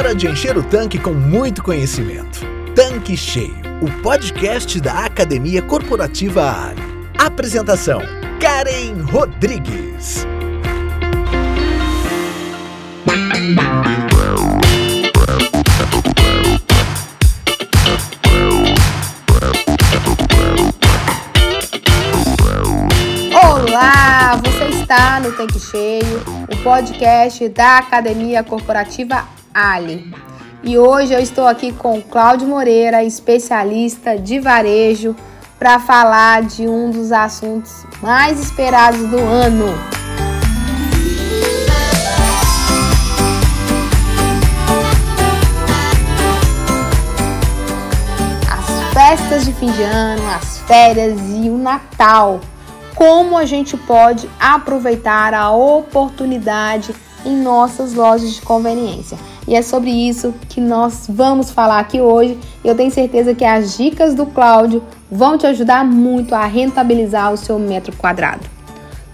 Hora de encher o tanque com muito conhecimento. Tanque Cheio, o podcast da Academia Corporativa Ali. Apresentação: Karen Rodrigues. Olá, você está no Tanque Cheio, o podcast da Academia Corporativa Ali. E hoje eu estou aqui com Cláudio Moreira, especialista de varejo, para falar de um dos assuntos mais esperados do ano. As festas de fim de ano, as férias e o Natal como a gente pode aproveitar a oportunidade em nossas lojas de conveniência. E é sobre isso que nós vamos falar aqui hoje. Eu tenho certeza que as dicas do Cláudio vão te ajudar muito a rentabilizar o seu metro quadrado.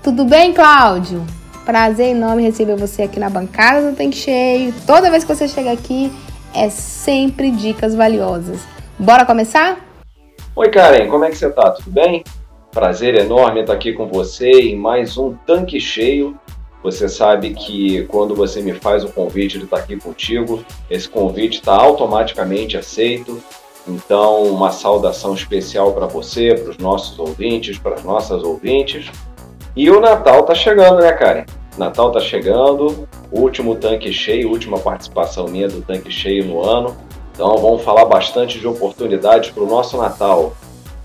Tudo bem, Cláudio? Prazer enorme receber você aqui na bancada do Tanque Cheio. Toda vez que você chega aqui, é sempre dicas valiosas. Bora começar? Oi, Karen, como é que você tá? Tudo bem? Prazer enorme estar aqui com você em mais um tanque cheio. Você sabe que quando você me faz o convite de estar aqui contigo, esse convite está automaticamente aceito. Então, uma saudação especial para você, para os nossos ouvintes, para as nossas ouvintes. E o Natal está chegando, né, Karen? Natal está chegando, último tanque cheio, última participação minha do tanque cheio no ano. Então, vamos falar bastante de oportunidades para o nosso Natal.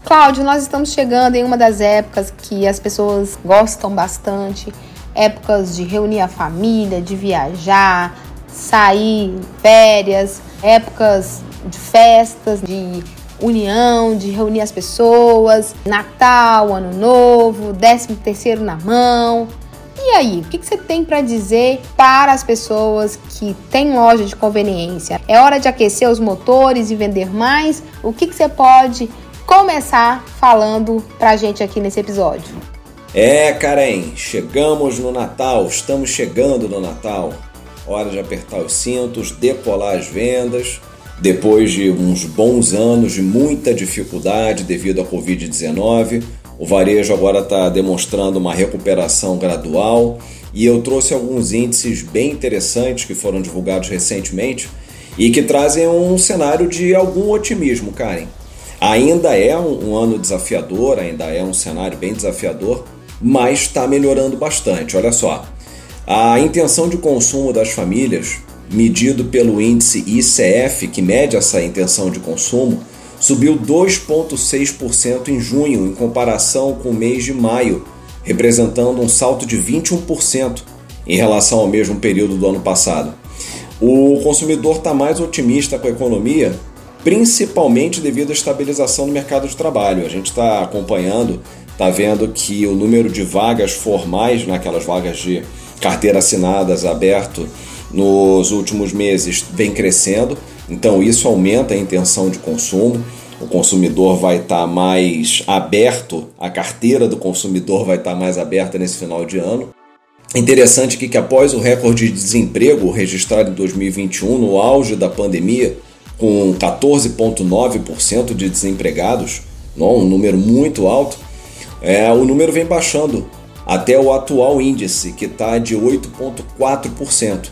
Cláudio, nós estamos chegando em uma das épocas que as pessoas gostam bastante, épocas de reunir a família, de viajar, sair, férias, épocas de festas, de união, de reunir as pessoas, Natal, Ano Novo, 13 terceiro na mão. E aí, o que você tem para dizer para as pessoas que têm loja de conveniência? É hora de aquecer os motores e vender mais? O que você pode começar falando pra gente aqui nesse episódio. É, Karen, chegamos no Natal, estamos chegando no Natal. Hora de apertar os cintos, decolar as vendas. Depois de uns bons anos de muita dificuldade devido à Covid-19, o varejo agora está demonstrando uma recuperação gradual e eu trouxe alguns índices bem interessantes que foram divulgados recentemente e que trazem um cenário de algum otimismo, Karen. Ainda é um, um ano desafiador, ainda é um cenário bem desafiador, mas está melhorando bastante. Olha só, a intenção de consumo das famílias, medido pelo índice ICF, que mede essa intenção de consumo, subiu 2,6% em junho em comparação com o mês de maio, representando um salto de 21% em relação ao mesmo período do ano passado. O consumidor está mais otimista com a economia principalmente devido à estabilização no mercado de trabalho. A gente está acompanhando, está vendo que o número de vagas formais, naquelas vagas de carteira assinadas aberto nos últimos meses vem crescendo, então isso aumenta a intenção de consumo. O consumidor vai estar tá mais aberto, a carteira do consumidor vai estar tá mais aberta nesse final de ano. Interessante que, que após o recorde de desemprego registrado em 2021, no auge da pandemia, com 14,9% de desempregados, um número muito alto, é, o número vem baixando até o atual índice, que está de 8,4%.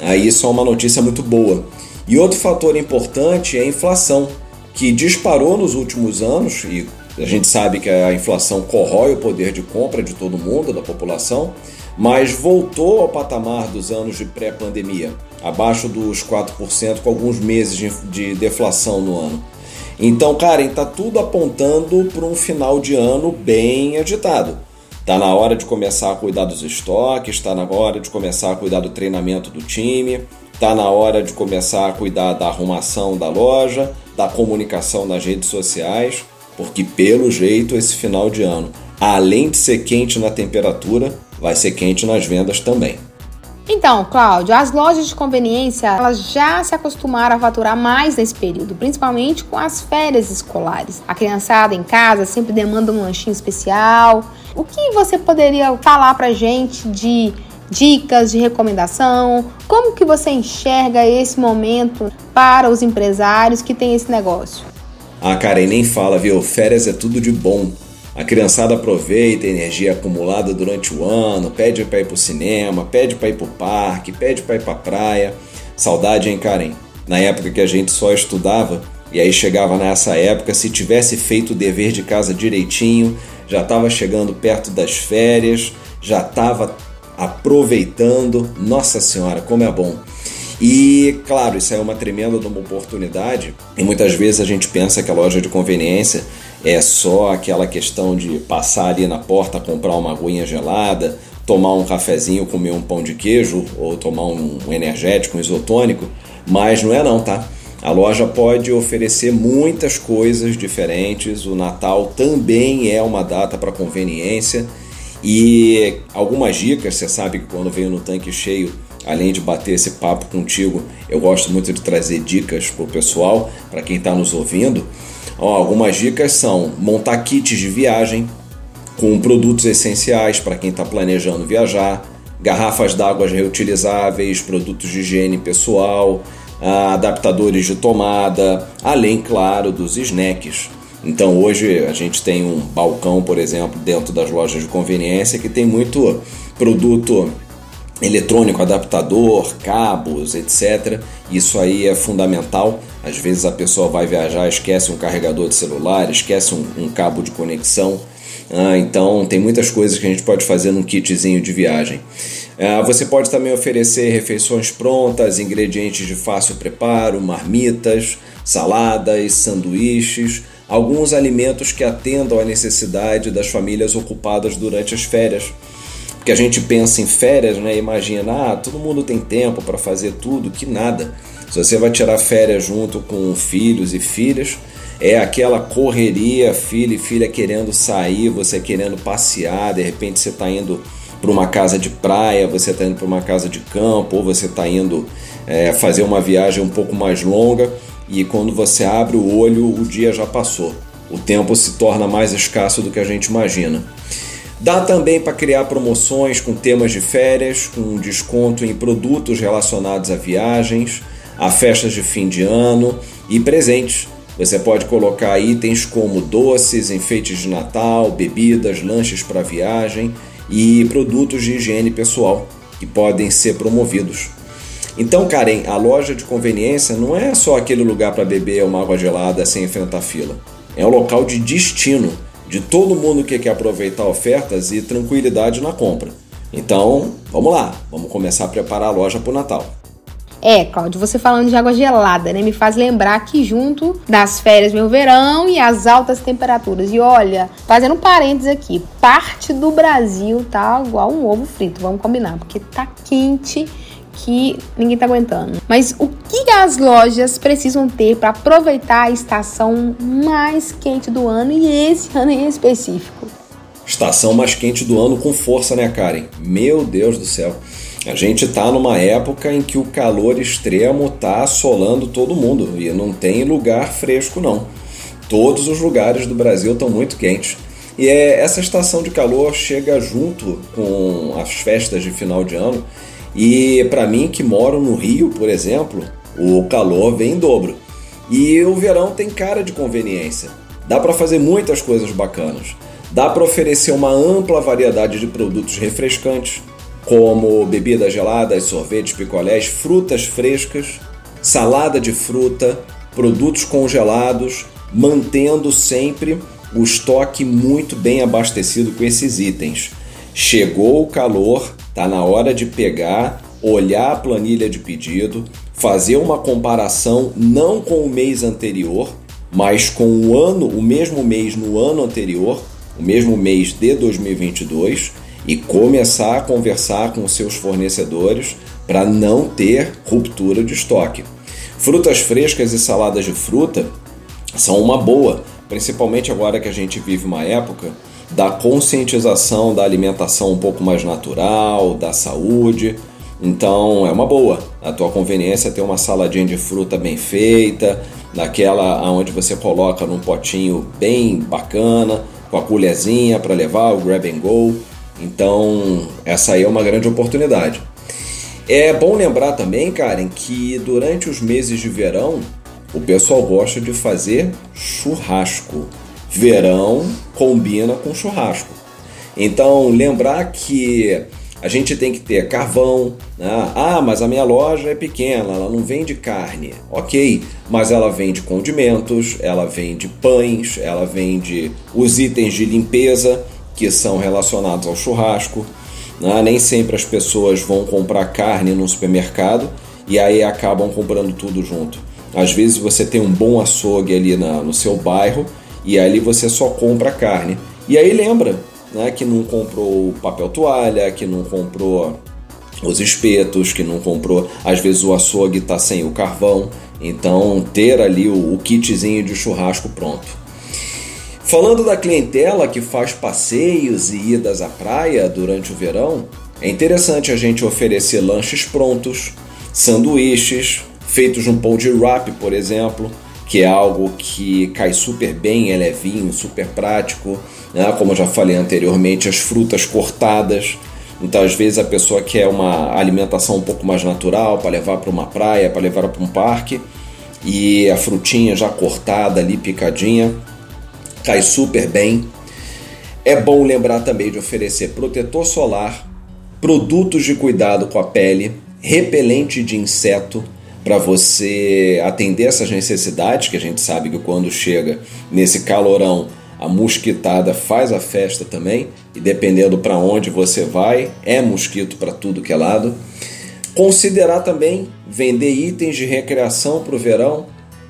Aí isso é uma notícia muito boa. E outro fator importante é a inflação, que disparou nos últimos anos, e a gente sabe que a inflação corrói o poder de compra de todo mundo, da população, mas voltou ao patamar dos anos de pré-pandemia, abaixo dos 4%, com alguns meses de deflação no ano. Então, Karen, está tudo apontando para um final de ano bem agitado. Está na hora de começar a cuidar dos estoques, está na hora de começar a cuidar do treinamento do time, está na hora de começar a cuidar da arrumação da loja, da comunicação nas redes sociais, porque pelo jeito esse final de ano, além de ser quente na temperatura, vai ser quente nas vendas também. Então, Cláudio, as lojas de conveniência elas já se acostumaram a faturar mais nesse período, principalmente com as férias escolares. A criançada em casa sempre demanda um lanchinho especial. O que você poderia falar pra gente de dicas de recomendação? Como que você enxerga esse momento para os empresários que têm esse negócio? Ah, Karen, nem fala, viu? Férias é tudo de bom. A criançada aproveita a energia acumulada durante o ano, pede para ir pro cinema, pede para ir pro parque, pede para ir pra praia. Saudade, hein, Karen? Na época que a gente só estudava, e aí chegava nessa época, se tivesse feito o dever de casa direitinho, já estava chegando perto das férias, já estava aproveitando. Nossa Senhora, como é bom! E claro, isso é uma tremenda uma oportunidade. E muitas vezes a gente pensa que a loja de conveniência é só aquela questão de passar ali na porta, comprar uma aguinha gelada, tomar um cafezinho, comer um pão de queijo ou tomar um energético, um isotônico, mas não é não, tá? A loja pode oferecer muitas coisas diferentes. O Natal também é uma data para conveniência e algumas dicas. Você sabe que quando venho no tanque cheio, além de bater esse papo contigo, eu gosto muito de trazer dicas para o pessoal, para quem está nos ouvindo. Ó, algumas dicas são montar kits de viagem com produtos essenciais para quem está planejando viajar, garrafas d'água reutilizáveis, produtos de higiene pessoal, adaptadores de tomada, além, claro, dos snacks. Então hoje a gente tem um balcão, por exemplo, dentro das lojas de conveniência que tem muito produto eletrônico, adaptador, cabos, etc. Isso aí é fundamental. Às vezes a pessoa vai viajar, esquece um carregador de celular, esquece um, um cabo de conexão. Ah, então tem muitas coisas que a gente pode fazer num kitzinho de viagem. Ah, você pode também oferecer refeições prontas, ingredientes de fácil preparo, marmitas, saladas, sanduíches, alguns alimentos que atendam à necessidade das famílias ocupadas durante as férias. Porque a gente pensa em férias, né? Imagina, ah, todo mundo tem tempo para fazer tudo, que nada. Se você vai tirar férias junto com filhos e filhas, é aquela correria, filho e filha querendo sair, você querendo passear, de repente você está indo para uma casa de praia, você está indo para uma casa de campo, ou você está indo é, fazer uma viagem um pouco mais longa e quando você abre o olho, o dia já passou. O tempo se torna mais escasso do que a gente imagina. Dá também para criar promoções com temas de férias, com desconto em produtos relacionados a viagens, a festas de fim de ano e presentes. Você pode colocar itens como doces, enfeites de Natal, bebidas, lanches para viagem e produtos de higiene pessoal que podem ser promovidos. Então, Karen, a loja de conveniência não é só aquele lugar para beber uma água gelada sem enfrentar fila. É um local de destino de todo mundo que quer aproveitar ofertas e tranquilidade na compra. Então, vamos lá, vamos começar a preparar a loja para o Natal. É, Cláudio, você falando de água gelada, né? Me faz lembrar que junto das férias meu verão e as altas temperaturas. E olha, fazendo um parênteses aqui, parte do Brasil tá igual um ovo frito, vamos combinar, porque tá quente que ninguém tá aguentando. Mas o que as lojas precisam ter para aproveitar a estação mais quente do ano e esse ano em específico? Estação mais quente do ano com força, né, Karen? Meu Deus do céu. A gente está numa época em que o calor extremo está assolando todo mundo e não tem lugar fresco não. Todos os lugares do Brasil estão muito quentes. E é, essa estação de calor chega junto com as festas de final de ano e para mim que moro no Rio, por exemplo, o calor vem em dobro. E o verão tem cara de conveniência. Dá para fazer muitas coisas bacanas. Dá para oferecer uma ampla variedade de produtos refrescantes, como bebidas geladas, sorvetes, picolés, frutas frescas, salada de fruta, produtos congelados, mantendo sempre o estoque muito bem abastecido com esses itens. Chegou o calor, tá na hora de pegar, olhar a planilha de pedido, fazer uma comparação não com o mês anterior, mas com o ano, o mesmo mês no ano anterior, o mesmo mês de 2022 e começar a conversar com seus fornecedores para não ter ruptura de estoque. Frutas frescas e saladas de fruta são uma boa, principalmente agora que a gente vive uma época da conscientização da alimentação um pouco mais natural, da saúde. Então é uma boa. A tua conveniência é ter uma saladinha de fruta bem feita, naquela onde você coloca num potinho bem bacana, com a colherzinha para levar o grab and go. Então, essa aí é uma grande oportunidade. É bom lembrar também, Karen, que durante os meses de verão o pessoal gosta de fazer churrasco. Verão combina com churrasco. Então, lembrar que a gente tem que ter carvão. Né? Ah, mas a minha loja é pequena, ela não vende carne. Ok, mas ela vende condimentos, ela vende pães, ela vende os itens de limpeza que são relacionados ao churrasco. Né? Nem sempre as pessoas vão comprar carne no supermercado e aí acabam comprando tudo junto. Às vezes você tem um bom açougue ali na, no seu bairro e ali você só compra carne. E aí lembra né, que não comprou papel toalha, que não comprou os espetos, que não comprou. Às vezes o açougue está sem o carvão. Então ter ali o, o kitzinho de churrasco pronto. Falando da clientela que faz passeios e idas à praia durante o verão, é interessante a gente oferecer lanches prontos, sanduíches feitos num pão de wrap, por exemplo, que é algo que cai super bem, é levinho, super prático, né? como eu já falei anteriormente, as frutas cortadas. Então, às vezes, a pessoa quer uma alimentação um pouco mais natural para levar para uma praia, para levar para um parque, e a frutinha já cortada ali, picadinha, cai super bem. É bom lembrar também de oferecer protetor solar, produtos de cuidado com a pele, repelente de inseto para você atender essas necessidades, que a gente sabe que quando chega nesse calorão a mosquitada faz a festa também, e dependendo para onde você vai, é mosquito para tudo que é lado. Considerar também vender itens de recreação para o verão,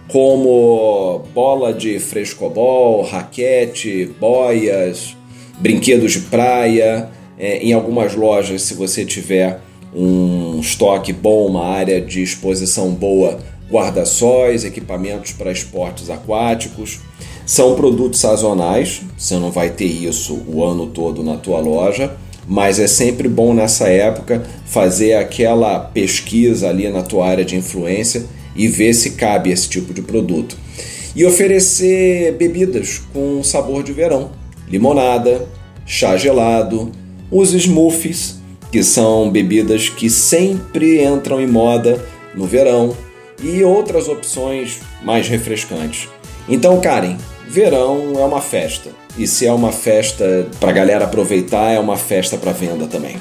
como bola de frescobol, raquete, boias, brinquedos de praia. É, em algumas lojas, se você tiver um estoque bom, uma área de exposição boa, guarda-sóis, equipamentos para esportes aquáticos. São produtos sazonais, você não vai ter isso o ano todo na tua loja, mas é sempre bom nessa época fazer aquela pesquisa ali na tua área de influência e ver se cabe esse tipo de produto. E oferecer bebidas com sabor de verão: limonada, chá gelado, os smoothies, que são bebidas que sempre entram em moda no verão, e outras opções mais refrescantes. Então, Karen, verão é uma festa. E se é uma festa para a galera aproveitar, é uma festa para venda também.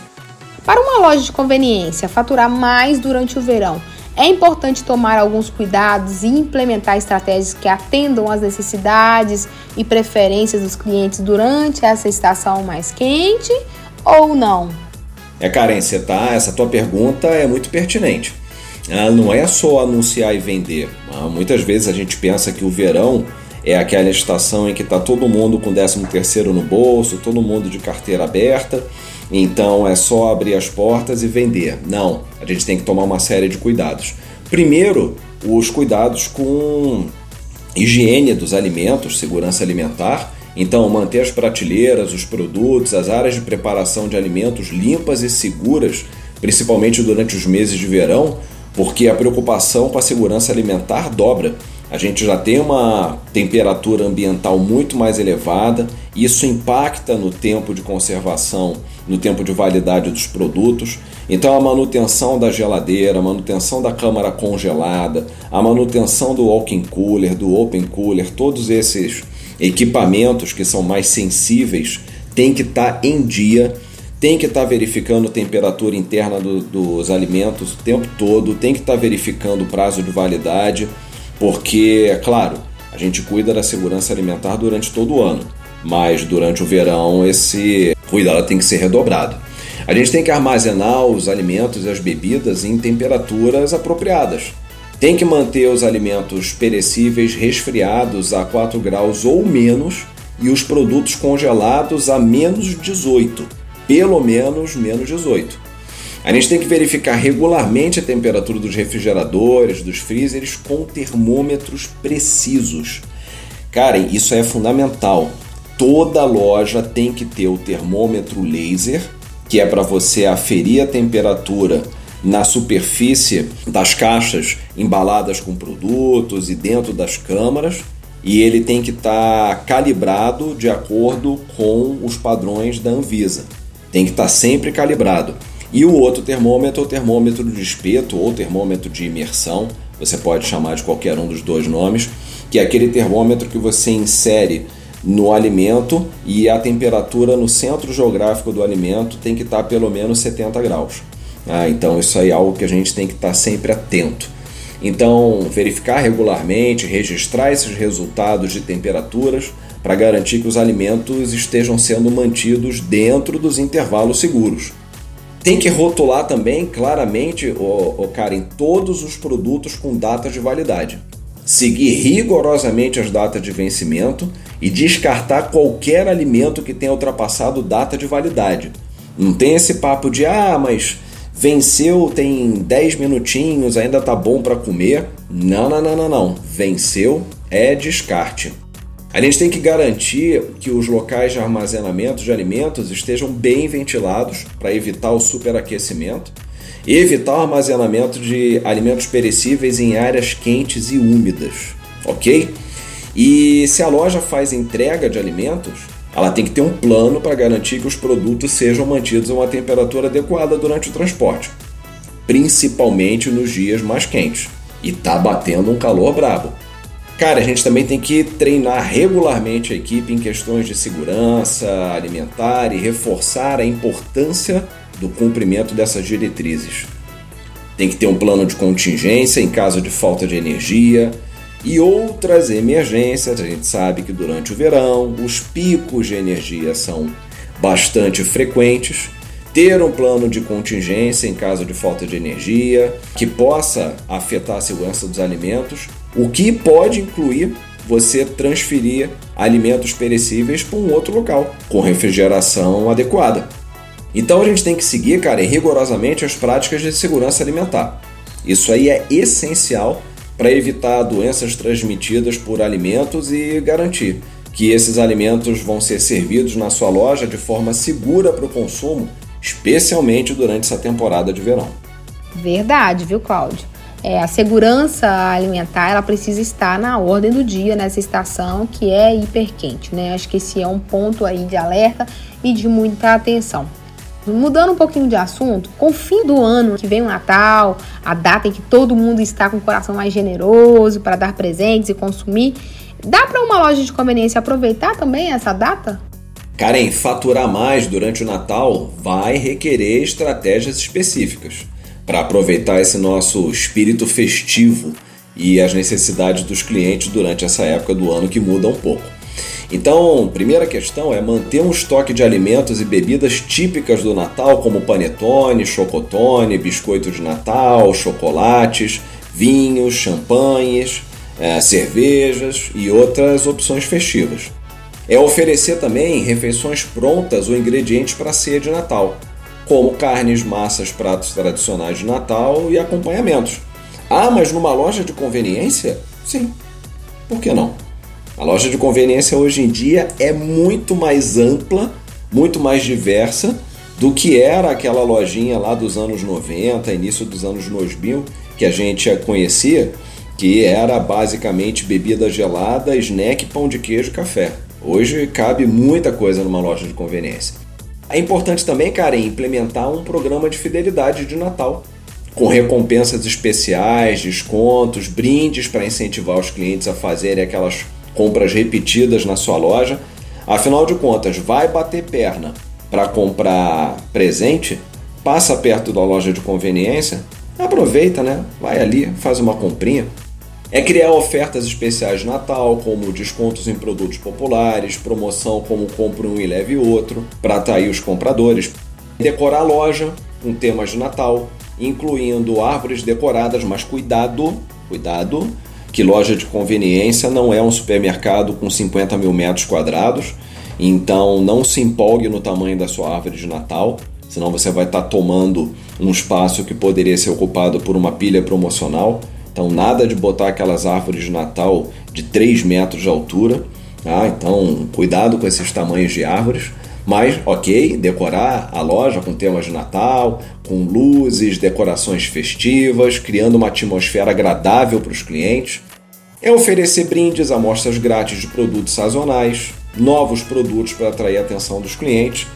Para uma loja de conveniência faturar mais durante o verão é importante tomar alguns cuidados e implementar estratégias que atendam às necessidades e preferências dos clientes durante essa estação mais quente ou não? É, você tá, essa tua pergunta é muito pertinente. Ah, não é só anunciar e vender. Ah, muitas vezes a gente pensa que o verão é aquela estação em que está todo mundo com 13 terceiro no bolso, todo mundo de carteira aberta então é só abrir as portas e vender. Não, a gente tem que tomar uma série de cuidados. Primeiro, os cuidados com higiene dos alimentos, segurança alimentar. Então, manter as prateleiras, os produtos, as áreas de preparação de alimentos limpas e seguras, principalmente durante os meses de verão, porque a preocupação com a segurança alimentar dobra. A gente já tem uma temperatura ambiental muito mais elevada, isso impacta no tempo de conservação no tempo de validade dos produtos. Então, a manutenção da geladeira, a manutenção da câmara congelada, a manutenção do walk-in cooler, do open cooler, todos esses equipamentos que são mais sensíveis tem que estar tá em dia, tem que estar tá verificando a temperatura interna do, dos alimentos o tempo todo, tem que estar tá verificando o prazo de validade, porque, é claro, a gente cuida da segurança alimentar durante todo o ano, mas durante o verão esse cuidado tem que ser redobrado. A gente tem que armazenar os alimentos e as bebidas em temperaturas apropriadas. Tem que manter os alimentos perecíveis resfriados a 4 graus ou menos e os produtos congelados a menos 18, pelo menos menos 18. A gente tem que verificar regularmente a temperatura dos refrigeradores, dos freezers com termômetros precisos. Cara, isso é fundamental toda loja tem que ter o termômetro laser, que é para você aferir a temperatura na superfície das caixas embaladas com produtos e dentro das câmaras, e ele tem que estar tá calibrado de acordo com os padrões da Anvisa. tem que estar tá sempre calibrado. E o outro termômetro é o termômetro de espeto ou termômetro de imersão, você pode chamar de qualquer um dos dois nomes, que é aquele termômetro que você insere no alimento e a temperatura no centro geográfico do alimento tem que estar pelo menos 70 graus. Ah, então isso aí é algo que a gente tem que estar sempre atento. Então, verificar regularmente, registrar esses resultados de temperaturas para garantir que os alimentos estejam sendo mantidos dentro dos intervalos seguros. Tem que rotular também claramente, o, o cara, em todos os produtos com data de validade. Seguir rigorosamente as datas de vencimento e descartar qualquer alimento que tenha ultrapassado data de validade. Não tem esse papo de ah, mas venceu tem 10 minutinhos, ainda tá bom para comer. Não, não, não, não, não. Venceu é descarte. A gente tem que garantir que os locais de armazenamento de alimentos estejam bem ventilados para evitar o superaquecimento e evitar o armazenamento de alimentos perecíveis em áreas quentes e úmidas, ok? E se a loja faz entrega de alimentos, ela tem que ter um plano para garantir que os produtos sejam mantidos a uma temperatura adequada durante o transporte, principalmente nos dias mais quentes. E tá batendo um calor brabo. Cara, a gente também tem que treinar regularmente a equipe em questões de segurança alimentar e reforçar a importância do cumprimento dessas diretrizes. Tem que ter um plano de contingência em caso de falta de energia e outras emergências. A gente sabe que durante o verão os picos de energia são bastante frequentes. Ter um plano de contingência em caso de falta de energia que possa afetar a segurança dos alimentos o que pode incluir você transferir alimentos perecíveis para um outro local, com refrigeração adequada. Então a gente tem que seguir, cara, rigorosamente as práticas de segurança alimentar. Isso aí é essencial para evitar doenças transmitidas por alimentos e garantir que esses alimentos vão ser servidos na sua loja de forma segura para o consumo, especialmente durante essa temporada de verão. Verdade, viu, Cláudio? é, a segurança alimentar ela precisa estar na ordem do dia nessa estação que é hiperquente, né? Acho que esse é um ponto aí de alerta e de muita atenção. Mudando um pouquinho de assunto, com o fim do ano que vem o Natal, a data em que todo mundo está com o coração mais generoso para dar presentes e consumir, dá para uma loja de conveniência aproveitar também essa data? Karen, faturar mais durante o Natal vai requerer estratégias específicas para aproveitar esse nosso espírito festivo e as necessidades dos clientes durante essa época do ano que muda um pouco. Então, primeira questão é manter um estoque de alimentos e bebidas típicas do Natal, como panetone, chocotone, biscoito de Natal, chocolates, vinhos, champanhes, é, cervejas e outras opções festivas. É oferecer também refeições prontas ou ingredientes para a ceia de Natal, como carnes, massas, pratos tradicionais de Natal e acompanhamentos. Ah, mas numa loja de conveniência? Sim. Por que não? A loja de conveniência hoje em dia é muito mais ampla, muito mais diversa do que era aquela lojinha lá dos anos 90, início dos anos 2000, que a gente conhecia, que era basicamente bebida gelada, snack, pão de queijo, café. Hoje cabe muita coisa numa loja de conveniência. É importante também, Karen, implementar um programa de fidelidade de Natal, com recompensas especiais, descontos, brindes para incentivar os clientes a fazerem aquelas compras repetidas na sua loja. Afinal de contas, vai bater perna para comprar presente? Passa perto da loja de conveniência, aproveita, né? Vai ali, faz uma comprinha. É criar ofertas especiais de Natal, como descontos em produtos populares, promoção como compre um e leve outro, para atrair os compradores. Decorar a loja com temas de Natal, incluindo árvores decoradas, mas cuidado, cuidado, que loja de conveniência não é um supermercado com 50 mil metros quadrados, então não se empolgue no tamanho da sua árvore de Natal, senão você vai estar tomando um espaço que poderia ser ocupado por uma pilha promocional. Então, nada de botar aquelas árvores de Natal de 3 metros de altura. Tá? Então, cuidado com esses tamanhos de árvores. Mas, ok, decorar a loja com temas de Natal, com luzes, decorações festivas, criando uma atmosfera agradável para os clientes. É oferecer brindes, amostras grátis de produtos sazonais, novos produtos para atrair a atenção dos clientes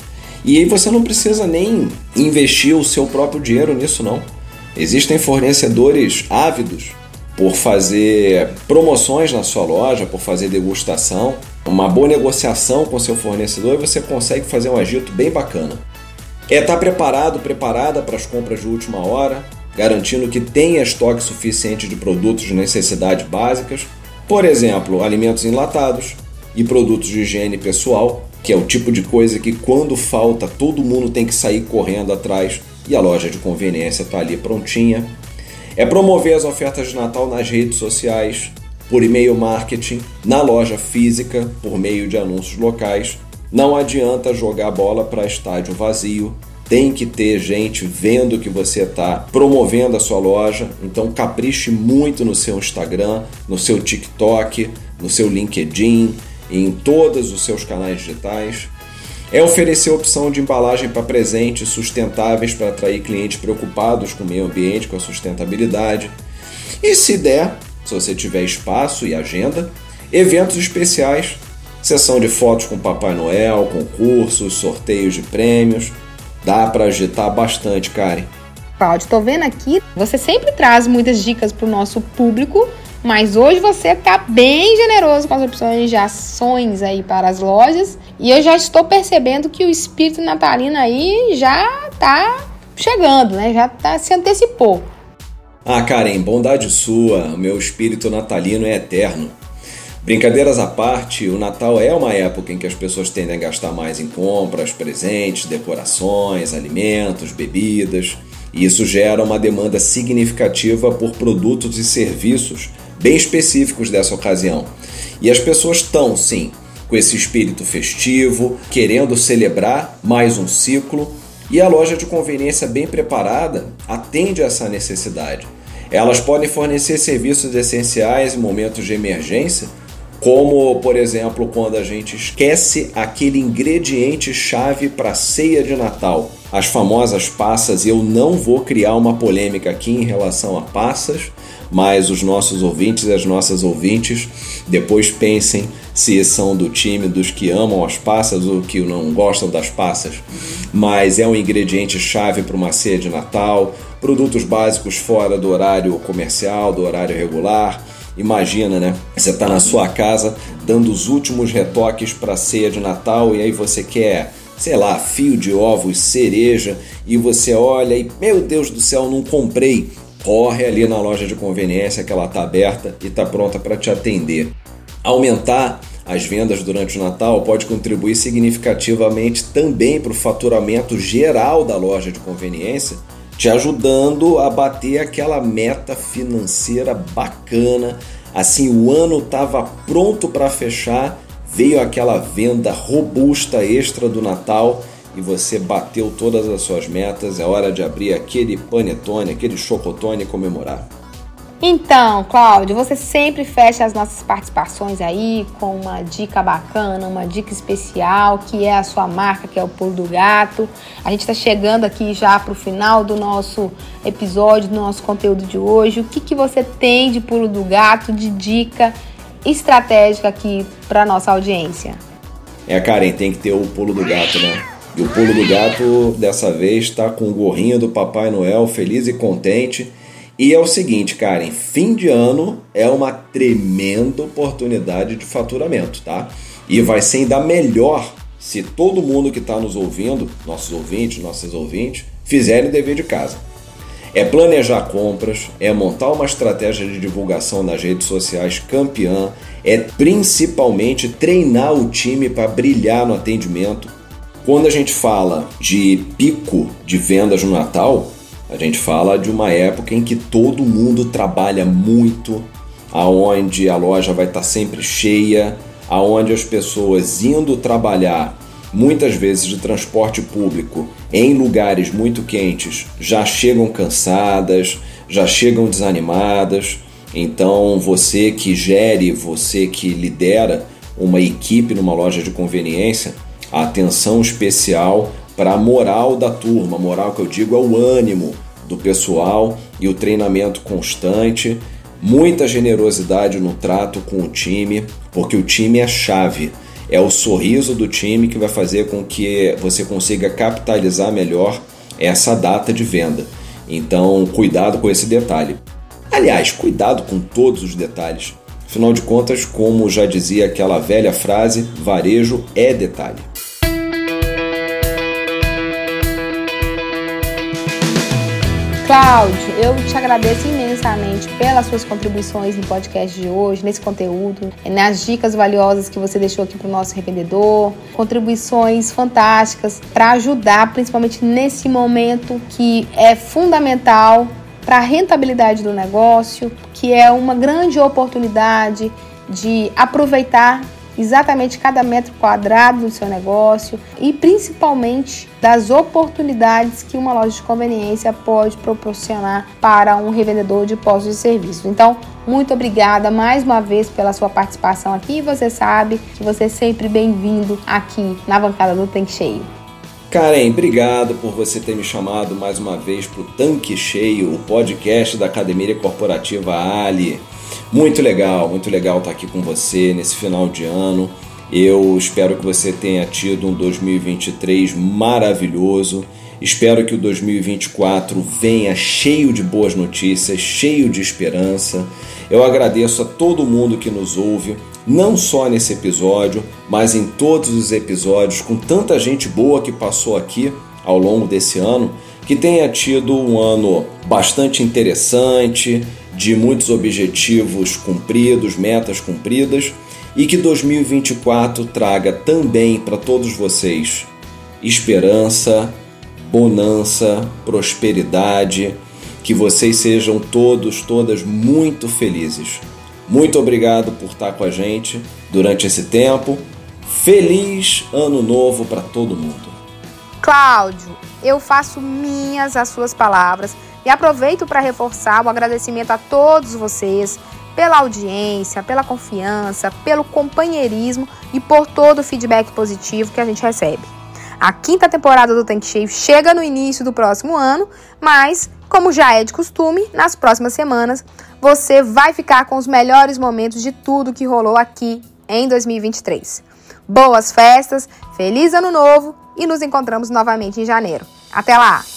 E aí você não precisa nem investir o seu próprio dinheiro nisso não. Existem fornecedores ávidos por fazer promoções na sua loja, por fazer degustação, uma boa negociação com seu fornecedor e você consegue fazer um agito bem bacana. É estar tá preparado, preparada para as compras de última hora, garantindo que tenha estoque suficiente de produtos de necessidade básicas, por exemplo, alimentos enlatados e produtos de higiene pessoal, que é o tipo de coisa que quando falta todo mundo tem que sair correndo atrás e a loja de conveniência está ali prontinha. É promover as ofertas de Natal nas redes sociais, por e-mail marketing, na loja física, por meio de anúncios locais. Não adianta jogar bola para estádio vazio. Tem que ter gente vendo que você está promovendo a sua loja. Então capriche muito no seu Instagram, no seu TikTok, no seu LinkedIn, em todos os seus canais digitais é oferecer opção de embalagem para presentes sustentáveis para atrair clientes preocupados com o meio ambiente, com a sustentabilidade. E se der, se você tiver espaço e agenda, eventos especiais, sessão de fotos com Papai Noel, concursos, sorteios de prêmios. Dá para agitar bastante, Karen. Cláudio, estou vendo aqui, você sempre traz muitas dicas para o nosso público mas hoje você está bem generoso com as opções de ações aí para as lojas. E eu já estou percebendo que o espírito natalino aí já está chegando, né? Já tá, se antecipou. Ah, Karen, bondade sua, meu espírito natalino é eterno. Brincadeiras à parte, o Natal é uma época em que as pessoas tendem a gastar mais em compras, presentes, decorações, alimentos, bebidas, e isso gera uma demanda significativa por produtos e serviços bem específicos dessa ocasião. E as pessoas estão, sim, com esse espírito festivo, querendo celebrar mais um ciclo, e a loja de conveniência bem preparada atende a essa necessidade. Elas podem fornecer serviços essenciais em momentos de emergência, como, por exemplo, quando a gente esquece aquele ingrediente chave para a ceia de Natal, as famosas passas. Eu não vou criar uma polêmica aqui em relação a passas, mas os nossos ouvintes e as nossas ouvintes depois pensem se são do time dos que amam as passas ou que não gostam das passas. Mas é um ingrediente chave para uma ceia de Natal, produtos básicos fora do horário comercial, do horário regular. Imagina, né? Você está na sua casa dando os últimos retoques para a ceia de Natal e aí você quer, sei lá, fio de ovos, cereja e você olha e, meu Deus do céu, não comprei corre ali na loja de conveniência que ela está aberta e está pronta para te atender. Aumentar as vendas durante o Natal pode contribuir significativamente também para o faturamento geral da loja de conveniência, te ajudando a bater aquela meta financeira bacana. Assim, o ano estava pronto para fechar, veio aquela venda robusta extra do Natal e você bateu todas as suas metas, é hora de abrir aquele panetone, aquele chocotone e comemorar. Então, Cláudio, você sempre fecha as nossas participações aí com uma dica bacana, uma dica especial, que é a sua marca, que é o Pulo do Gato. A gente está chegando aqui já para o final do nosso episódio, do nosso conteúdo de hoje. O que, que você tem de Pulo do Gato, de dica estratégica aqui para nossa audiência? É, Karen, tem que ter o Pulo do Gato, né? E o pulo do gato dessa vez está com o gorrinho do Papai Noel, feliz e contente. E é o seguinte, Karen, fim de ano é uma tremenda oportunidade de faturamento, tá? E vai ser ainda melhor se todo mundo que está nos ouvindo, nossos ouvintes, nossas ouvintes, fizerem o dever de casa. É planejar compras, é montar uma estratégia de divulgação nas redes sociais campeã, é principalmente treinar o time para brilhar no atendimento, quando a gente fala de pico de vendas no Natal, a gente fala de uma época em que todo mundo trabalha muito, aonde a loja vai estar sempre cheia, aonde as pessoas indo trabalhar muitas vezes de transporte público em lugares muito quentes já chegam cansadas, já chegam desanimadas. Então, você que gere, você que lidera uma equipe numa loja de conveniência, atenção especial para a moral da turma. Moral que eu digo é o ânimo do pessoal e o treinamento constante, muita generosidade no trato com o time, porque o time é chave. é o sorriso do time que vai fazer com que você consiga capitalizar melhor essa data de venda. Então, cuidado com esse detalhe. Aliás, cuidado com todos os detalhes. Afinal de contas, como já dizia aquela velha frase, varejo é detalhe. Cláudio, eu te agradeço imensamente pelas suas contribuições no podcast de hoje, nesse conteúdo, nas dicas valiosas que você deixou aqui para o nosso revendedor, contribuições fantásticas para ajudar, principalmente nesse momento que é fundamental para a rentabilidade do negócio, que é uma grande oportunidade de aproveitar exatamente cada metro quadrado do seu negócio e principalmente das oportunidades que uma loja de conveniência pode proporcionar para um revendedor de postos de serviço. Então, muito obrigada mais uma vez pela sua participação aqui. Você sabe que você é sempre bem-vindo aqui na bancada do Tanque Cheio. Karen, obrigado por você ter me chamado mais uma vez para o Tanque Cheio, o podcast da Academia Corporativa Ali. Muito legal, muito legal estar aqui com você nesse final de ano. Eu espero que você tenha tido um 2023 maravilhoso. Espero que o 2024 venha cheio de boas notícias, cheio de esperança. Eu agradeço a todo mundo que nos ouve, não só nesse episódio, mas em todos os episódios, com tanta gente boa que passou aqui ao longo desse ano, que tenha tido um ano bastante interessante, de muitos objetivos cumpridos, metas cumpridas e que 2024 traga também para todos vocês esperança, bonança, prosperidade, que vocês sejam todos, todas muito felizes. Muito obrigado por estar com a gente durante esse tempo. Feliz ano novo para todo mundo. Cláudio, eu faço minhas as suas palavras e aproveito para reforçar o agradecimento a todos vocês pela audiência, pela confiança, pelo companheirismo e por todo o feedback positivo que a gente recebe. A quinta temporada do Tanque Cheio chega no início do próximo ano, mas, como já é de costume, nas próximas semanas você vai ficar com os melhores momentos de tudo que rolou aqui em 2023. Boas festas, feliz ano novo e nos encontramos novamente em janeiro. Até lá!